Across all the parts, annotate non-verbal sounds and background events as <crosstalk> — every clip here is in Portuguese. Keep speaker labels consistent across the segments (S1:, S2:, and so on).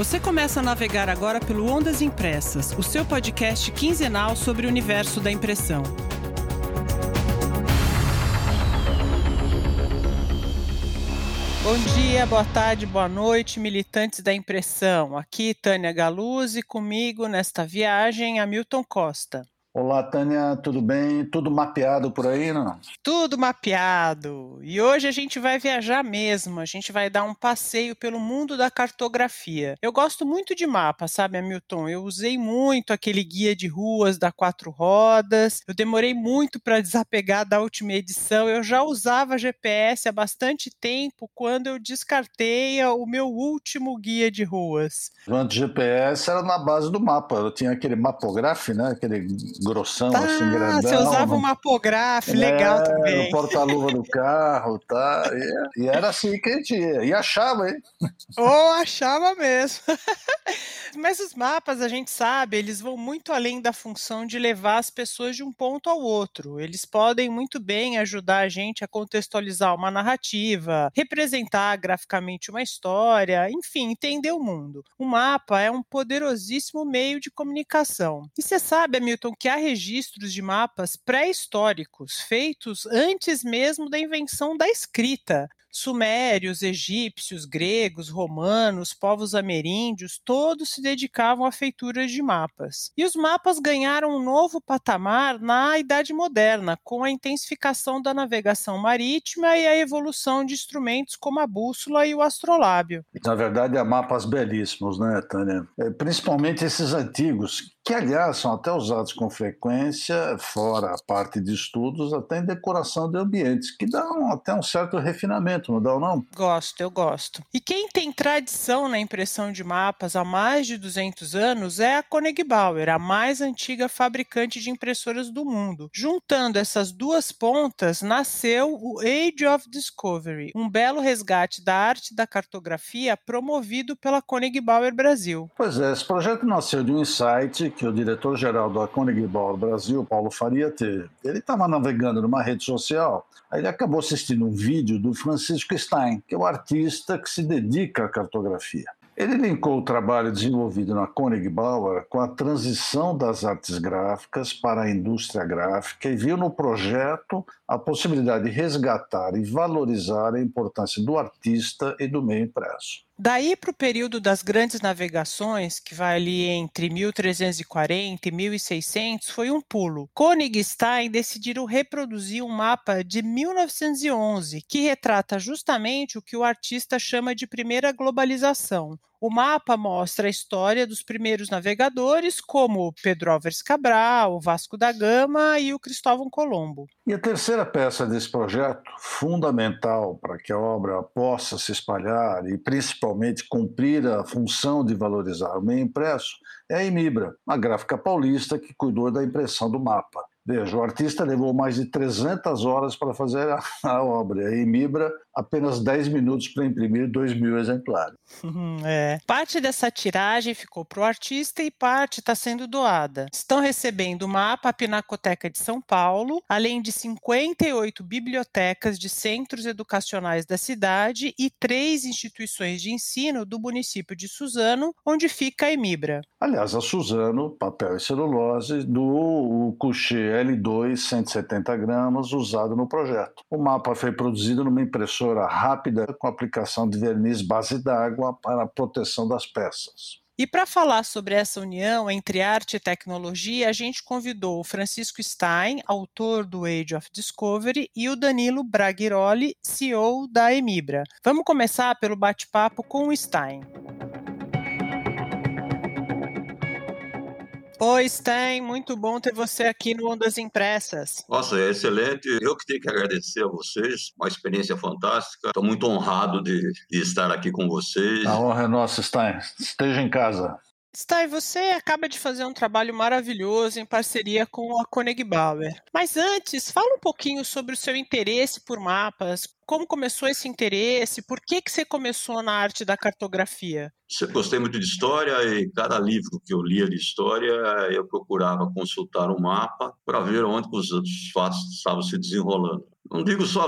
S1: Você começa a navegar agora pelo Ondas Impressas, o seu podcast quinzenal sobre o universo da impressão. Bom dia, boa tarde, boa noite, militantes da impressão. Aqui Tânia Galuzzi, comigo nesta viagem, Hamilton Costa.
S2: Olá, Tânia, tudo bem? Tudo mapeado por aí, não?
S1: Tudo mapeado. E hoje a gente vai viajar mesmo. A gente vai dar um passeio pelo mundo da cartografia. Eu gosto muito de mapa, sabe, Hamilton? Eu usei muito aquele guia de ruas da quatro rodas. Eu demorei muito para desapegar da última edição. Eu já usava GPS há bastante tempo quando eu descartei o meu último guia de ruas.
S2: O GPS era na base do mapa. Eu tinha aquele mapograph, né? Aquele grossão,
S1: tá,
S2: assim, grandão.
S1: Você usava uma apografe, legal
S2: é,
S1: também.
S2: O porta-luva do carro, tá? E, e, era assim que a gente ia. E achava, hein?
S1: Ou oh, achava mesmo. <laughs> Mas os mapas, a gente sabe, eles vão muito além da função de levar as pessoas de um ponto ao outro. Eles podem muito bem ajudar a gente a contextualizar uma narrativa, representar graficamente uma história, enfim, entender o mundo. O mapa é um poderosíssimo meio de comunicação. E você sabe, Hamilton, que há registros de mapas pré-históricos, feitos antes mesmo da invenção da escrita. Sumérios, egípcios, gregos, romanos, povos ameríndios, todos se dedicavam à feitura de mapas. E os mapas ganharam um novo patamar na Idade Moderna, com a intensificação da navegação marítima e a evolução de instrumentos como a bússola e o astrolábio.
S2: Na verdade, há mapas belíssimos, né, Tânia? É, principalmente esses antigos, que aliás são até usados com frequência, fora a parte de estudos, até em decoração de ambientes, que dão até um certo refinamento, não dão não?
S1: Gosto, eu gosto. E quem tem tradição na impressão de mapas há mais de 200 anos é a Koenig Bauer, a mais antiga fabricante de impressoras do mundo. Juntando essas duas pontas, nasceu o Age of Discovery, um belo resgate da arte da cartografia promovido pela Koenig Bauer Brasil.
S2: Pois é, esse projeto nasceu de um insight que o diretor-geral da Bauer Brasil, Paulo Faria, teve. Ele estava navegando numa rede social, aí ele acabou assistindo um vídeo do Francisco Stein, que é o artista que se dedica à cartografia. Ele linkou o trabalho desenvolvido na Koenig Bauer com a transição das artes gráficas para a indústria gráfica e viu no projeto a possibilidade de resgatar e valorizar a importância do artista e do meio impresso.
S1: Daí para o período das grandes navegações, que vai ali entre 1340 e 1600, foi um pulo. Koenig e Stein decidiram reproduzir um mapa de 1911, que retrata justamente o que o artista chama de primeira globalização, o mapa mostra a história dos primeiros navegadores, como Pedro Álvares Cabral, Vasco da Gama e o Cristóvão Colombo.
S2: E a terceira peça desse projeto, fundamental para que a obra possa se espalhar e principalmente cumprir a função de valorizar o meio impresso, é a Emibra, a gráfica paulista que cuidou da impressão do mapa. Veja, o artista levou mais de 300 horas para fazer a, <laughs> a obra. E Mibra, apenas 10 minutos para imprimir 2 mil exemplares. <laughs>
S1: É. Parte dessa tiragem ficou para o artista e parte está sendo doada. Estão recebendo o mapa a Pinacoteca de São Paulo, além de 58 bibliotecas de centros educacionais da cidade e três instituições de ensino do município de Suzano, onde fica a Emibra.
S2: Aliás, a Suzano, papel e celulose, do Coucher L2 170 gramas usado no projeto. O mapa foi produzido numa impressora rápida com aplicação de verniz base d'água para a proteção das peças.
S1: E para falar sobre essa união entre arte e tecnologia, a gente convidou o Francisco Stein, autor do Age of Discovery, e o Danilo Braghiroli, CEO da Emibra. Vamos começar pelo bate-papo com o Stein. Oi, Stein, muito bom ter você aqui no Ondas Impressas.
S3: Nossa, é excelente. Eu que tenho que agradecer a vocês, uma experiência fantástica. Estou muito honrado de, de, estar aqui com vocês.
S2: A honra é nossa, Stein. Esteja em casa.
S1: Stein, você acaba de fazer um trabalho maravilhoso em parceria com a Koenig Bauer. Mas antes, fala um pouquinho sobre o seu interesse por mapas, como começou esse interesse? Por que, que você começou na arte da cartografia?
S3: Eu gostei muito de história e cada livro que eu lia de história eu procurava consultar o um mapa para ver onde os fatos estavam se desenrolando. Não digo só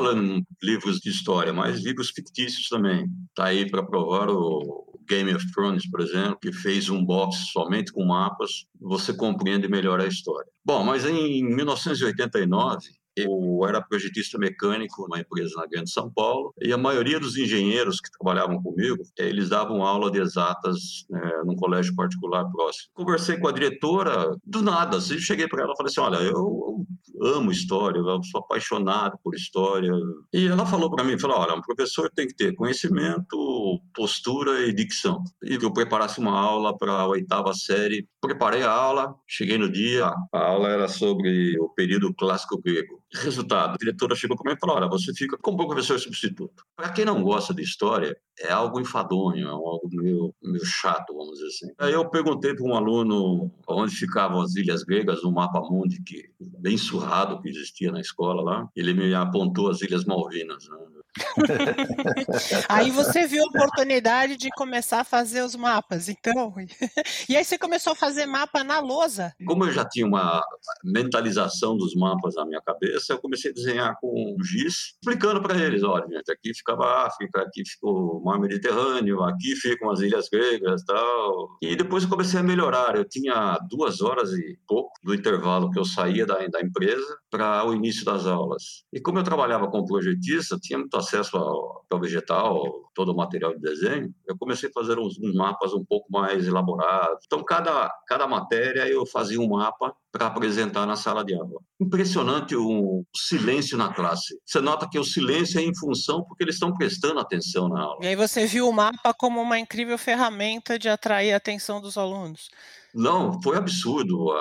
S3: livros de história, mas livros fictícios também. Está aí para provar o Game of Thrones, por exemplo, que fez um box somente com mapas, você compreende melhor a história. Bom, mas em 1989, eu era projetista mecânico numa empresa na Grande São Paulo e a maioria dos engenheiros que trabalhavam comigo, eles davam aula de exatas né, num colégio particular próximo. Conversei com a diretora, do nada, assim, cheguei para ela e falei assim, olha, eu amo história, eu sou apaixonado por história. E ela falou para mim, falou, olha, um professor tem que ter conhecimento, postura e dicção. E eu preparasse uma aula para a oitava série. Preparei a aula, cheguei no dia, a aula era sobre o período clássico grego. Resultado, a diretora chegou para mim e falou: Olha, você fica como professor substituto. Para quem não gosta de história, é algo enfadonho, é algo meio, meio chato, vamos dizer assim. Aí eu perguntei para um aluno onde ficavam as ilhas gregas no mapa mundi, que bem surrado que existia na escola lá. Ele me apontou as Ilhas Malvinas. Né? <laughs>
S1: aí você viu a oportunidade de começar a fazer os mapas, então. <laughs> E aí você começou a fazer mapa na lousa.
S3: Como eu já tinha uma mentalização dos mapas na minha cabeça, eu comecei a desenhar com giz, explicando para eles, olha, gente, aqui ficava a África, aqui ficou o mar Mediterrâneo, aqui ficam as ilhas gregas, tal. E depois eu comecei a melhorar. Eu tinha duas horas e pouco do intervalo que eu saía da, da empresa para o início das aulas. E como eu trabalhava como projetista, tinha muito acesso ao, ao vegetal, todo o material de desenho, eu comecei a fazer uns, uns, mapas um pouco mais elaborados. Então, cada, cada matéria eu fazia um mapa para apresentar na sala de aula. Impressionante o silêncio na classe. Você nota que o silêncio é em função porque eles estão prestando atenção na aula.
S1: E aí você viu o mapa como uma incrível ferramenta de atrair a atenção dos alunos.
S3: Não, foi absurdo.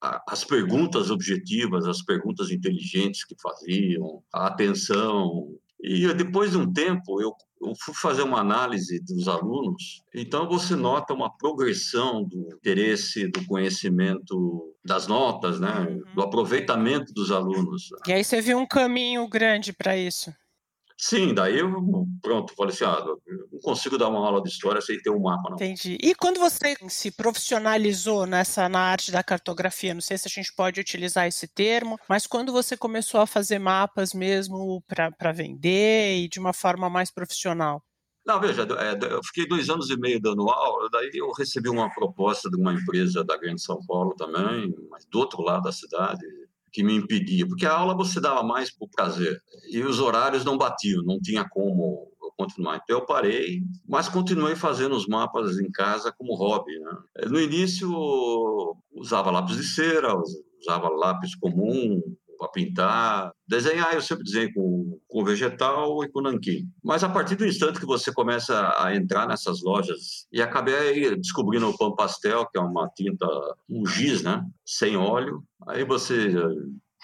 S3: as perguntas objetivas, as perguntas inteligentes que faziam, a atenção, e depois de um tempo, eu, eu, fui fazer uma análise dos alunos, então você nota uma progressão do interesse, do conhecimento das notas, né? Uhum. do aproveitamento dos alunos.
S1: E aí você viu um caminho grande para isso?
S3: Sim, daí eu, pronto, falei assim, ah, não consigo dar uma aula de história sem ter um mapa, não.
S1: Entendi. E quando você se profissionalizou nessa, na arte da cartografia, não sei se a gente pode utilizar esse termo, mas quando você começou a fazer mapas mesmo para vender e de uma forma mais profissional?
S3: Não, veja, é, eu fiquei dois anos e meio dando aula, daí eu recebi uma proposta de uma empresa da Grande São Paulo também, mas do outro lado da cidade, que me impedia, porque a aula você dava mais por prazer e os horários não batiam, não tinha como continuar. Então eu parei, mas continuei fazendo os mapas em casa como hobby. Né? No início usava lápis de cera, usava lápis comum, para pintar. Desenhar, eu sempre desenho com, com vegetal e com nanquim. Mas a partir do instante que você começa a entrar nessas lojas, e acabei descobrindo o pão pastel, que é uma tinta, um giz, né? Sem óleo. Aí você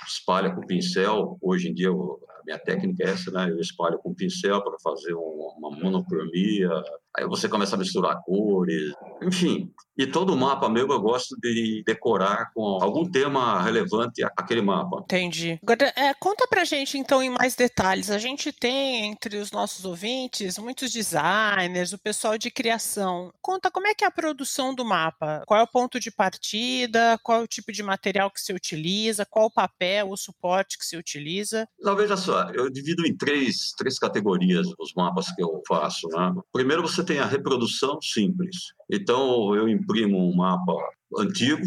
S3: espalha com pincel. Hoje em dia, a minha técnica é essa, né? Eu espalho com pincel para fazer uma monocromia. Aí você começa a misturar cores, enfim. E todo mapa meu eu gosto de decorar com algum tema relevante àquele mapa.
S1: Entendi. Agora, é, conta pra gente então em mais detalhes. A gente tem entre os nossos ouvintes muitos designers, o pessoal de criação. Conta como é que é a produção do mapa? Qual é o ponto de partida? Qual é o tipo de material que você utiliza? Qual o papel, o suporte que você utiliza?
S3: Não, veja só, eu divido em três, três categorias os mapas que eu faço. Né? Primeiro você tem a reprodução simples. Então, eu imprimo um mapa antigo,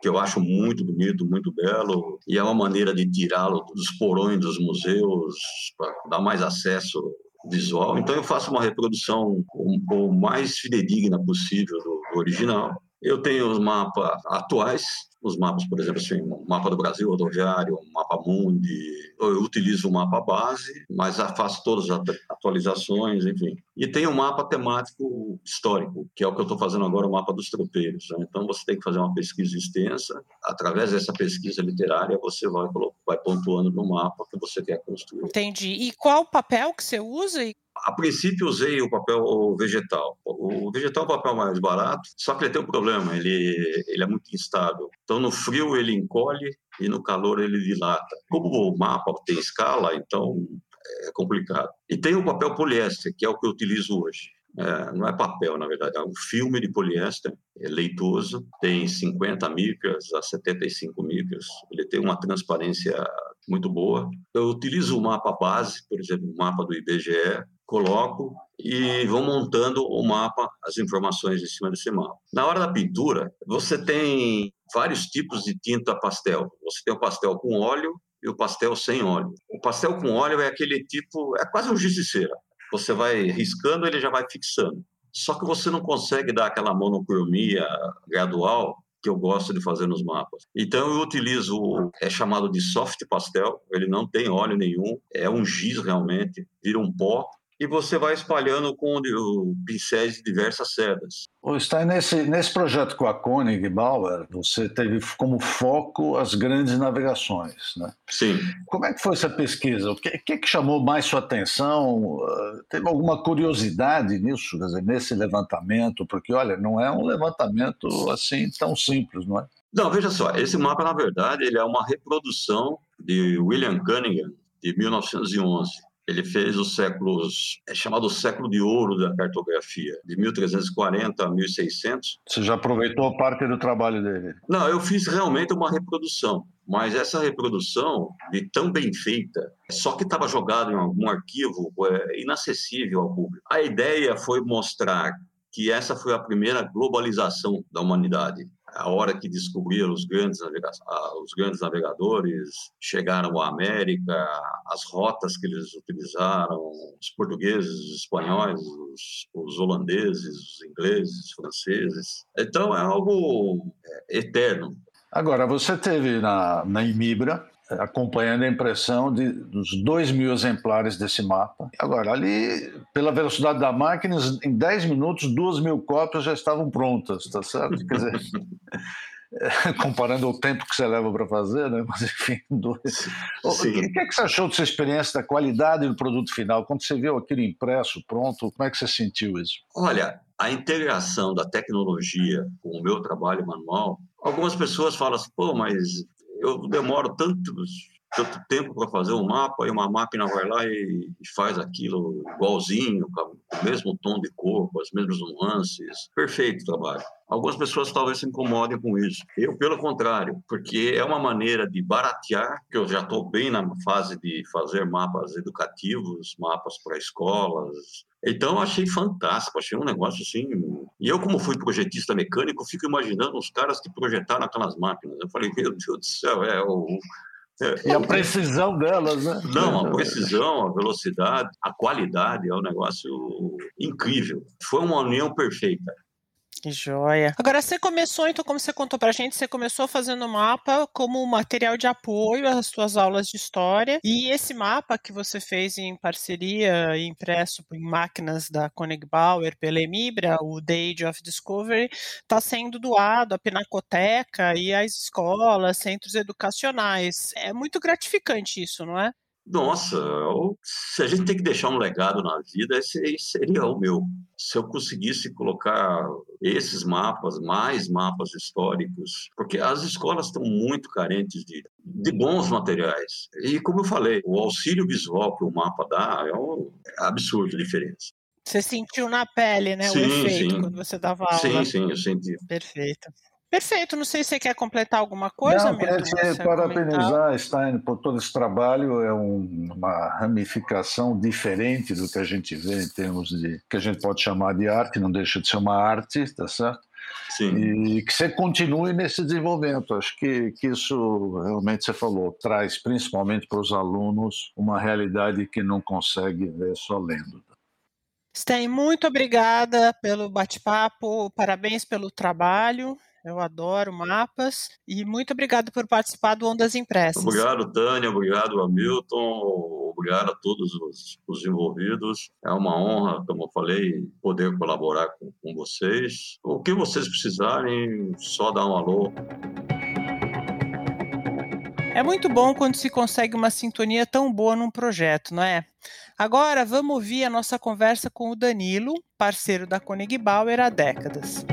S3: que eu acho muito bonito, muito belo, e é uma maneira de tirá-lo dos porões dos museus, para dar mais acesso visual. Então, eu faço uma reprodução o mais fidedigna possível do, do original. Eu tenho os mapas atuais, os mapas, por exemplo, assim, o mapa do Brasil rodoviário, o mapa Mundi, eu utilizo o mapa base, mas faço todas as atualizações, enfim. E tem um mapa temático histórico, que é o que eu estou fazendo agora, o mapa dos tropeiros. Né? Então você tem que fazer uma pesquisa extensa, através dessa pesquisa literária você vai, vai pontuando no mapa que você quer construir.
S1: Entendi. E qual o papel que você usa?
S3: A princípio usei o papel vegetal. O vegetal é o papel mais barato, só que ele tem um problema, ele, ele é muito instável. Então no frio ele encolhe e no calor ele dilata. Como o mapa tem escala, então é complicado. E tem o papel poliéster, que é o que eu utilizo hoje. É, não é papel, na verdade, é um filme de poliéster, é leitoso, tem 50 micras a 75 micras, ele tem uma transparência muito boa. Eu utilizo o mapa base, por exemplo, o mapa do IBGE, coloco e vou montando o mapa, as informações em cima desse mapa. Na hora da pintura, você tem vários tipos de tinta pastel. Você tem o pastel com óleo e o pastel sem óleo. O pastel com óleo é aquele tipo, é quase um giz de cera. Você vai riscando, ele já vai fixando. Só que você não consegue dar aquela monocromia gradual que eu gosto de fazer nos mapas. Então eu utilizo, é chamado de soft pastel, ele não tem óleo nenhum, é um giz realmente, vira um pó e você vai espalhando com o pincéis de diversas.
S2: O Stein, nesse, nesse projeto com a Koenig Bauer, você teve como foco as grandes navegações, né?
S3: Sim.
S2: Como é que foi essa pesquisa? O que, que, que chamou mais sua atenção? Uh, teve alguma curiosidade nisso, quer dizer, nesse levantamento? Porque, olha, não é um levantamento assim tão simples, não é?
S3: Não, veja só, esse mapa, na verdade, ele é uma reprodução de William Cunningham, de 1911. Ele fez os séculos, é chamado século de ouro da cartografia, de 1340 a 1600.
S2: Você já aproveitou parte do trabalho dele?
S3: Não, eu fiz realmente uma reprodução, mas essa reprodução, de tão bem feita, só que estava jogado em algum arquivo é, inacessível ao público. A ideia foi mostrar que essa foi a primeira globalização da humanidade a hora que descobriram os grandes, os grandes navegadores, chegaram à América, as rotas que eles utilizaram, os portugueses, os espanhóis, os, os holandeses, os ingleses, os franceses. Então é algo é, eterno.
S2: Agora, você teve na, na Imibra, acompanhando a impressão de, dos 2 mil exemplares desse mapa. Agora, ali, pela velocidade da máquina, em 10 minutos, 2 mil cópias já estavam prontas, tá certo? Quer dizer, <laughs> comparando o tempo que você leva para fazer, né? Mas, enfim, dois. O que, que, é que você achou dessa experiência, da qualidade do produto final? Quando você viu aquilo impresso, pronto, como é que você sentiu isso?
S3: Olha, a integração da tecnologia com o meu trabalho manual, algumas pessoas falam assim, pô, mas eu demoro tantos, tanto tempo para fazer um mapa e uma máquina vai lá e, faz aquilo igualzinho, com o mesmo tom de cor, com as mesmas nuances. Perfeito trabalho. Algumas pessoas talvez se incomodem com isso. Eu, pelo contrário, porque é uma maneira de baratear, que eu já estou bem na fase de fazer mapas educativos, mapas para escolas, então, achei fantástico, achei um negócio assim. E eu, como fui projetista mecânico, fico imaginando os caras que projetaram aquelas máquinas. Eu falei, meu Deus do céu, é o.
S2: É, e a precisão delas, né?
S3: Não, a precisão, a velocidade, a qualidade é um negócio incrível. Foi uma união perfeita.
S1: Que joia. Agora, você começou, então, como você contou pra gente, você começou fazendo o mapa como material de apoio às suas aulas de história. E esse mapa que você fez em parceria, impresso em máquinas da Koenig Bauer pela Emibra, o The Age of Discovery, está sendo doado à Pinacoteca e às escolas, centros educacionais. É muito gratificante isso, não é?
S3: Nossa, se a gente tem que deixar um legado na vida, esse seria o meu. Se eu conseguisse colocar esses mapas, mais mapas históricos, porque as escolas estão muito carentes de, de bons materiais. E, como eu falei, o auxílio visual que o mapa dá é um é absurdo a diferença.
S1: Você sentiu na pele, né, sim, o efeito sim. quando você dava aula.
S3: Sim, sim, eu senti.
S1: Perfeito. Perfeito, não sei se você quer completar alguma coisa,
S2: Não, queria te parabenizar, Stein, por todo esse trabalho, é um, uma ramificação diferente do que a gente vê em termos de, que a gente pode chamar de arte, não deixa de ser uma arte, tá certo?
S3: Sim.
S2: E que você continue nesse desenvolvimento. Acho que, que isso realmente você falou, traz principalmente para os alunos uma realidade que não consegue ver só lendo.
S1: Stein, muito obrigada pelo bate-papo, parabéns pelo trabalho. Eu adoro mapas e muito obrigado por participar do Ondas Impressas.
S3: Obrigado, Tânia, obrigado, Hamilton, obrigado a todos os, os envolvidos. É uma honra, como eu falei, poder colaborar com, com vocês. O que vocês precisarem, só dá um alô.
S1: É muito bom quando se consegue uma sintonia tão boa num projeto, não é? Agora vamos ouvir a nossa conversa com o Danilo, parceiro da Koenig Bauer há décadas.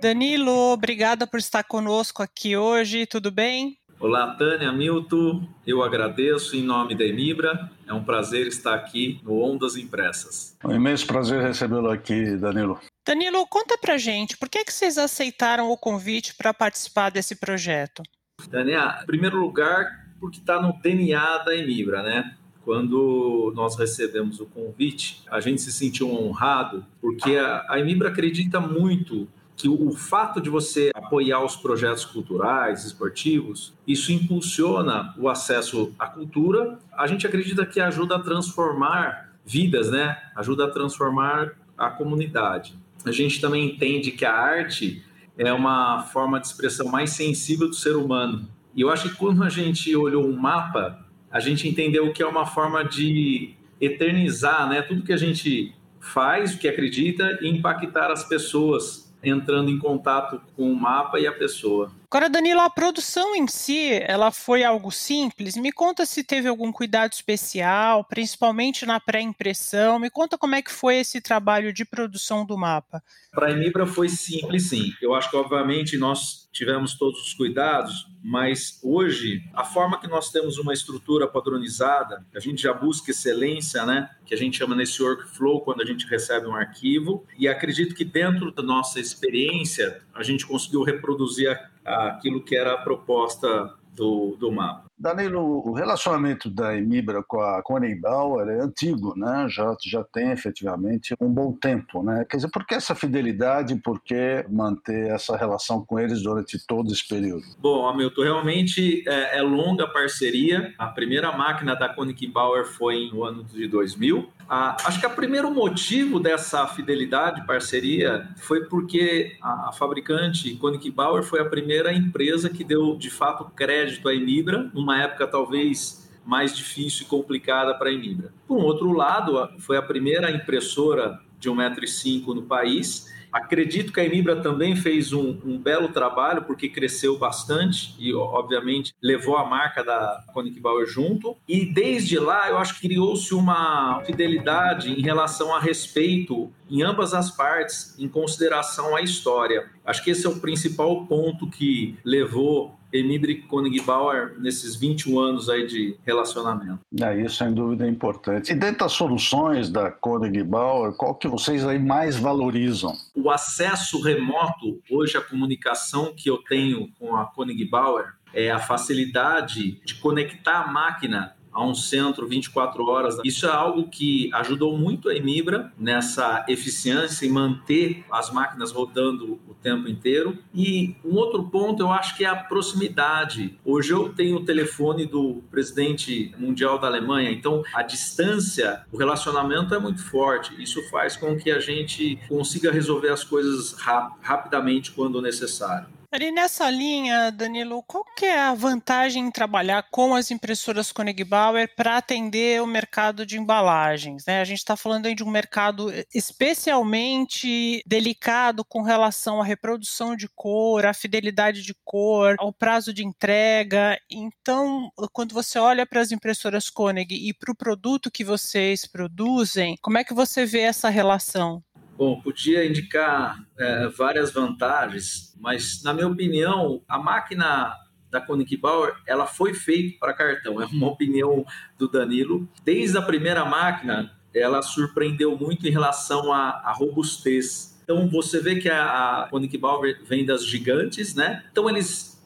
S1: Danilo, obrigada por estar conosco aqui hoje, tudo bem?
S4: Olá, Tânia, Milton, eu agradeço em nome da Emibra, é um prazer estar aqui no Ondas Impressas.
S2: É um imenso prazer recebê-lo aqui, Danilo.
S1: Danilo, conta pra gente, por que, que vocês aceitaram o convite para participar desse projeto?
S4: Tânia, em primeiro lugar, porque está no DNA da Emibra, né? quando nós recebemos o convite, a gente se sentiu honrado, porque a, a Emibra acredita muito que o fato de você apoiar os projetos culturais, esportivos, isso impulsiona o acesso à cultura. A gente acredita que ajuda a transformar vidas, né? Ajuda a transformar a comunidade. A gente também entende que a arte é uma forma de expressão mais sensível do ser humano. E eu acho que quando a gente olhou um mapa, a gente entendeu que é uma forma de eternizar, né, tudo que a gente faz, o que acredita e impactar as pessoas entrando em contato com o mapa e a pessoa.
S1: Agora, Danilo, a produção em si, ela foi algo simples? Me conta se teve algum cuidado especial, principalmente na pré-impressão. Me conta como é que foi esse trabalho de produção do mapa.
S4: Para a Emibra foi simples, sim. Eu acho que, obviamente, nós tivemos todos os cuidados, mas hoje, a forma que nós temos uma estrutura padronizada, a gente já busca excelência, né? Que a gente chama nesse workflow quando a gente recebe um arquivo, e acredito que dentro da nossa experiência, a gente conseguiu reproduzir aquilo que era a proposta do, do mapa.
S2: Danilo, o relacionamento da Emibra com a Coney Bauer é antigo, né? já, já tem efetivamente um bom tempo. Né? Quer dizer, por que essa fidelidade, por que manter essa relação com eles durante todo esse período?
S4: Bom, Hamilton, realmente é, é longa a parceria. A primeira máquina da Koenig Bauer foi no ano de 2000. Acho que o primeiro motivo dessa fidelidade, parceria, foi porque a, fabricante Koenig Bauer foi a primeira empresa que deu, de fato, crédito à Emibra, numa época talvez mais difícil e complicada para a Emibra. Por um outro lado, foi a primeira impressora de 1,5m no país Acredito que a Emibra também fez um, um, belo trabalho, porque cresceu bastante e, obviamente, levou a marca da Koenig Bauer junto. E desde lá, eu acho que criou-se uma fidelidade em relação a respeito em ambas as partes, em consideração à história. Acho que esse é o principal ponto que levou Emibra e Koenig Bauer nesses 21 anos aí de relacionamento.
S2: É, isso sem dúvida é importante. E dentro das soluções da Koenig Bauer, qual que vocês aí mais valorizam?
S4: O acesso remoto, hoje a comunicação que eu tenho com a Koenig Bauer é a facilidade de conectar a máquina a um centro 24 horas. Isso é algo que ajudou muito a Emibra nessa eficiência em manter as máquinas rodando o tempo inteiro. E um outro ponto eu acho que é a proximidade. Hoje eu tenho o telefone do presidente mundial da Alemanha, então a distância, o relacionamento é muito forte. Isso faz com que a gente consiga resolver as coisas rap rapidamente quando necessário.
S1: Ali nessa linha, Danilo, qual que é a vantagem em trabalhar com as impressoras Koenig Bauer para atender o mercado de embalagens? Né? A gente está falando aí de um mercado especialmente delicado com relação à reprodução de cor, à fidelidade de cor, ao prazo de entrega. Então, quando você olha para as impressoras Koenig e para o produto que vocês produzem, como é que você vê essa relação?
S4: Bom, podia indicar é, várias vantagens, mas na minha opinião, a máquina da Koenig Bauer, ela foi feita para cartão. É uma <laughs> opinião do Danilo. Desde a primeira máquina, ela surpreendeu muito em relação à, à robustez. Então você vê que a, a Koenig Bauer vem das gigantes, né? Então eles,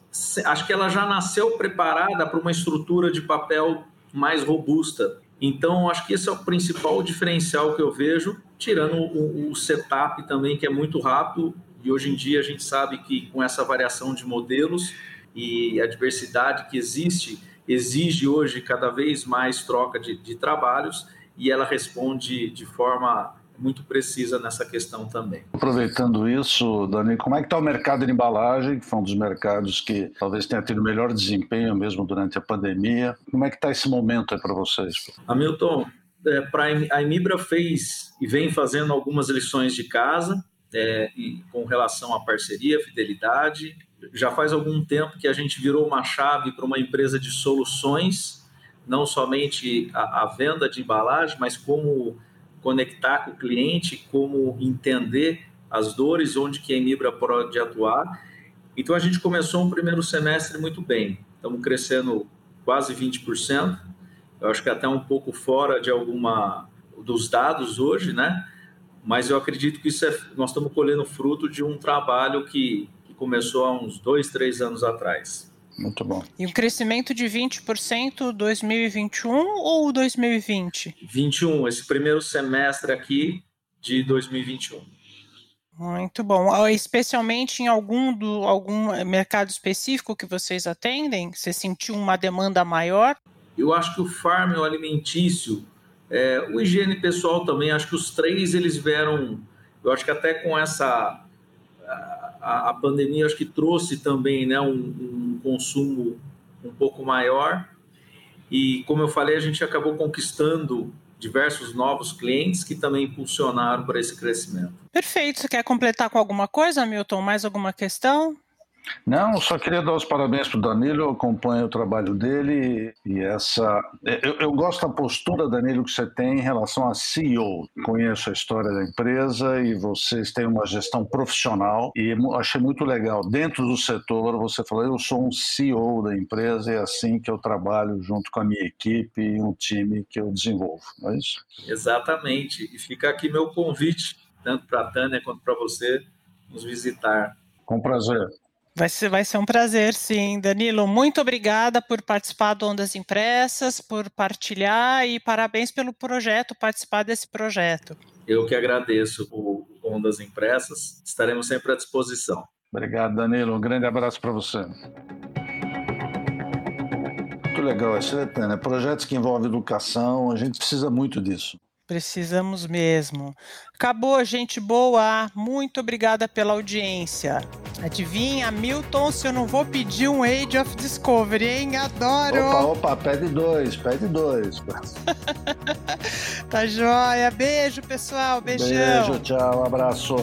S4: acho que ela já nasceu preparada para uma estrutura de papel mais robusta. Então, acho que esse é o principal diferencial que eu vejo, tirando o, o, setup também, que é muito rápido. E hoje em dia a gente sabe que com essa variação de modelos e a diversidade que existe, exige hoje cada vez mais troca de, de trabalhos e ela responde de forma muito precisa nessa questão também.
S2: Aproveitando isso, Dani, como é que está o mercado de embalagem, que foi um dos mercados que talvez tenha tido melhor desempenho mesmo durante a pandemia? Como é que está esse momento aí para vocês?
S4: Hamilton, é, pra, a Emibra fez e vem fazendo algumas lições de casa é, com relação à parceria, fidelidade. Já faz algum tempo que a gente virou uma chave para uma empresa de soluções, não somente a, a venda de embalagem, mas como conectar com o cliente, como entender as dores, onde que a Emibra pode atuar. Então a gente começou um primeiro semestre muito bem. Estamos crescendo quase 20%. Eu acho que até um pouco fora de alguma dos dados hoje, né? Mas eu acredito que isso é, nós estamos colhendo fruto de um trabalho que, que começou há uns dois, três anos atrás.
S2: Muito bom.
S1: E um crescimento de 20% 2021 ou 2020?
S4: 21, esse primeiro semestre aqui de 2021.
S1: Muito bom. Especialmente em algum, do, algum mercado específico que vocês atendem? Você sentiu uma demanda maior?
S4: Eu acho que o farm, o alimentício, é, o higiene pessoal também, acho que os três eles vieram, eu acho que até com essa a, a pandemia acho que trouxe também né, um, um consumo um pouco maior e como eu falei a gente acabou conquistando diversos novos clientes que também impulsionaram para esse crescimento.
S1: Perfeito. Você quer completar com alguma coisa, Milton? Mais alguma questão?
S2: Não, só queria dar os parabéns para o Danilo, eu acompanho o trabalho dele e essa. Eu, eu, gosto da postura, Danilo, que você tem em relação a CEO. Conheço a história da empresa e vocês têm uma gestão profissional e achei muito legal. Dentro do setor, você falou: eu sou um CEO da empresa e é assim que eu trabalho junto com a minha equipe e um time que eu desenvolvo, não é isso?
S4: Exatamente. E fica aqui meu convite, tanto para a Tânia quanto para você, nos visitar.
S2: Com prazer.
S1: Vai ser, vai ser um prazer, sim. Danilo, muito obrigada por participar do Ondas Impressas, por partilhar e parabéns pelo projeto, participar desse projeto.
S4: Eu que agradeço o Ondas Impressas, estaremos sempre à disposição.
S2: Obrigado, Danilo. Um grande abraço para você. Muito legal, excelente, né? Projetos que envolvem educação, a gente precisa muito disso.
S1: Precisamos mesmo. Acabou, gente boa. Muito obrigada pela audiência. Adivinha, Milton, se eu não vou pedir um Age of Discovery, hein? Adoro!
S2: Opa, opa, pede dois, pede dois. <laughs>
S1: tá joia. Beijo, pessoal. Beijão.
S2: Beijo, tchau, abraço.